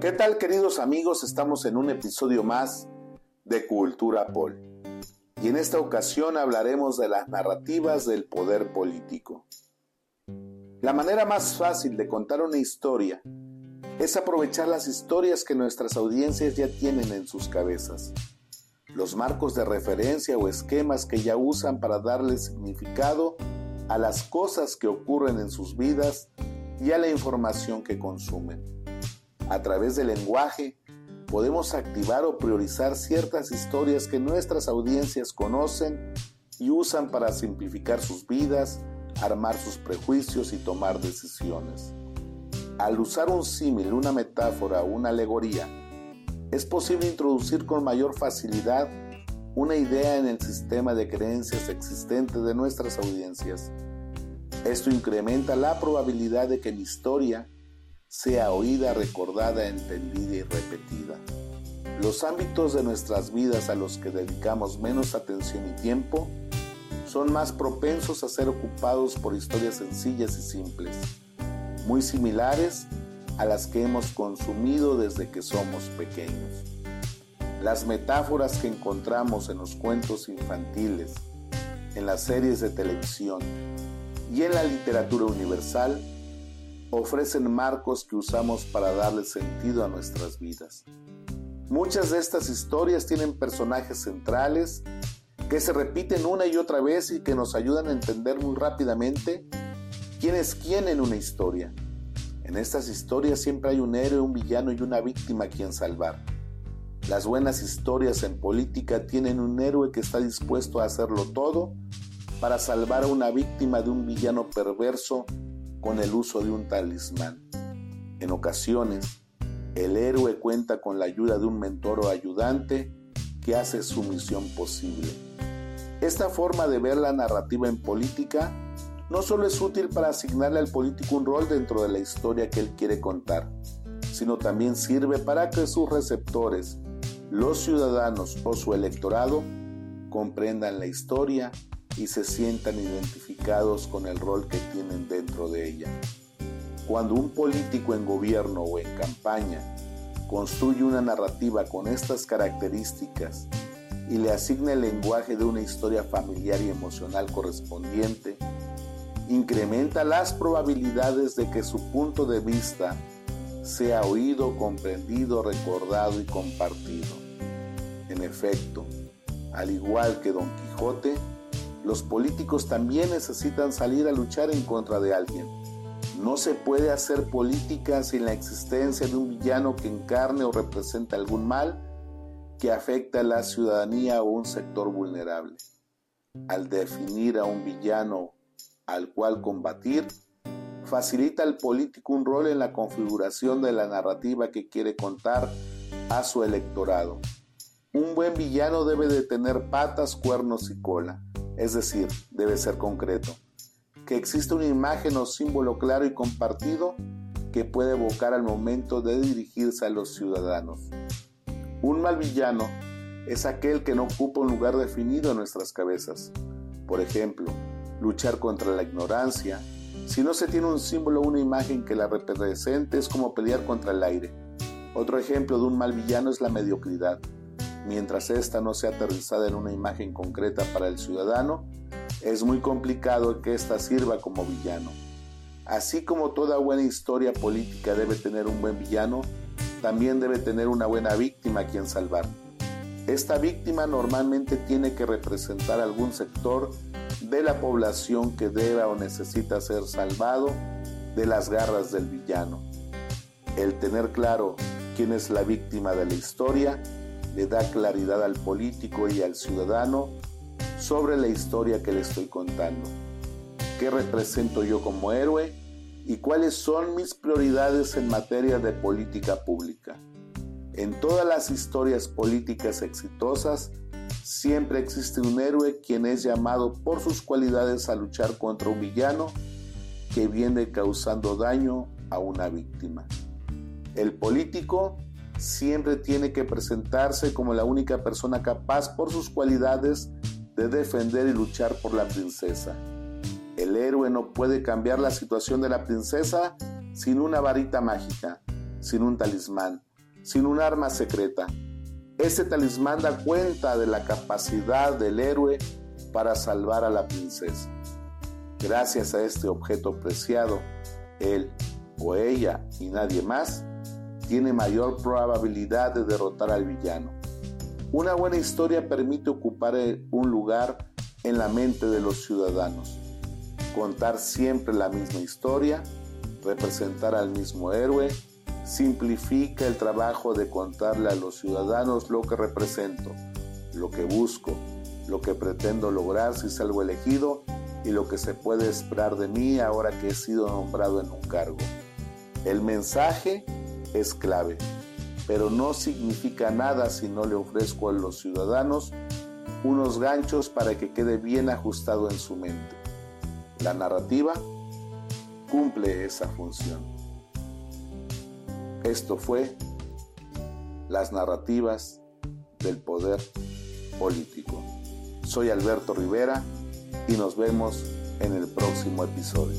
¿Qué tal queridos amigos? Estamos en un episodio más de Cultura Pol. Y en esta ocasión hablaremos de las narrativas del poder político. La manera más fácil de contar una historia es aprovechar las historias que nuestras audiencias ya tienen en sus cabezas, los marcos de referencia o esquemas que ya usan para darle significado a las cosas que ocurren en sus vidas y a la información que consumen. A través del lenguaje podemos activar o priorizar ciertas historias que nuestras audiencias conocen y usan para simplificar sus vidas, armar sus prejuicios y tomar decisiones. Al usar un símil, una metáfora una alegoría, es posible introducir con mayor facilidad una idea en el sistema de creencias existente de nuestras audiencias. Esto incrementa la probabilidad de que la historia sea oída, recordada, entendida y repetida. Los ámbitos de nuestras vidas a los que dedicamos menos atención y tiempo son más propensos a ser ocupados por historias sencillas y simples, muy similares a las que hemos consumido desde que somos pequeños. Las metáforas que encontramos en los cuentos infantiles, en las series de televisión y en la literatura universal ofrecen marcos que usamos para darle sentido a nuestras vidas. Muchas de estas historias tienen personajes centrales que se repiten una y otra vez y que nos ayudan a entender muy rápidamente quién es quién en una historia. En estas historias siempre hay un héroe, un villano y una víctima a quien salvar. Las buenas historias en política tienen un héroe que está dispuesto a hacerlo todo para salvar a una víctima de un villano perverso con el uso de un talismán. En ocasiones, el héroe cuenta con la ayuda de un mentor o ayudante que hace su misión posible. Esta forma de ver la narrativa en política no solo es útil para asignarle al político un rol dentro de la historia que él quiere contar, sino también sirve para que sus receptores, los ciudadanos o su electorado, comprendan la historia y se sientan identificados con el rol que tienen dentro de ella. Cuando un político en gobierno o en campaña construye una narrativa con estas características y le asigna el lenguaje de una historia familiar y emocional correspondiente, incrementa las probabilidades de que su punto de vista sea oído, comprendido, recordado y compartido. En efecto, al igual que Don Quijote, los políticos también necesitan salir a luchar en contra de alguien. No se puede hacer política sin la existencia de un villano que encarne o represente algún mal que afecta a la ciudadanía o un sector vulnerable. Al definir a un villano al cual combatir, facilita al político un rol en la configuración de la narrativa que quiere contar a su electorado. Un buen villano debe de tener patas, cuernos y cola es decir, debe ser concreto. Que existe una imagen o símbolo claro y compartido que puede evocar al momento de dirigirse a los ciudadanos. Un mal villano es aquel que no ocupa un lugar definido en nuestras cabezas. Por ejemplo, luchar contra la ignorancia. Si no se tiene un símbolo o una imagen que la represente es como pelear contra el aire. Otro ejemplo de un mal villano es la mediocridad. Mientras ésta no sea aterrizada en una imagen concreta para el ciudadano, es muy complicado que ésta sirva como villano. Así como toda buena historia política debe tener un buen villano, también debe tener una buena víctima a quien salvar. Esta víctima normalmente tiene que representar algún sector de la población que deba o necesita ser salvado de las garras del villano. El tener claro quién es la víctima de la historia le da claridad al político y al ciudadano sobre la historia que le estoy contando. ¿Qué represento yo como héroe? ¿Y cuáles son mis prioridades en materia de política pública? En todas las historias políticas exitosas, siempre existe un héroe quien es llamado por sus cualidades a luchar contra un villano que viene causando daño a una víctima. El político siempre tiene que presentarse como la única persona capaz por sus cualidades de defender y luchar por la princesa. El héroe no puede cambiar la situación de la princesa sin una varita mágica, sin un talismán, sin un arma secreta. Ese talismán da cuenta de la capacidad del héroe para salvar a la princesa. Gracias a este objeto preciado, él o ella y nadie más tiene mayor probabilidad de derrotar al villano. Una buena historia permite ocupar un lugar en la mente de los ciudadanos. Contar siempre la misma historia, representar al mismo héroe, simplifica el trabajo de contarle a los ciudadanos lo que represento, lo que busco, lo que pretendo lograr si salgo elegido y lo que se puede esperar de mí ahora que he sido nombrado en un cargo. El mensaje es clave, pero no significa nada si no le ofrezco a los ciudadanos unos ganchos para que quede bien ajustado en su mente. La narrativa cumple esa función. Esto fue las narrativas del poder político. Soy Alberto Rivera y nos vemos en el próximo episodio.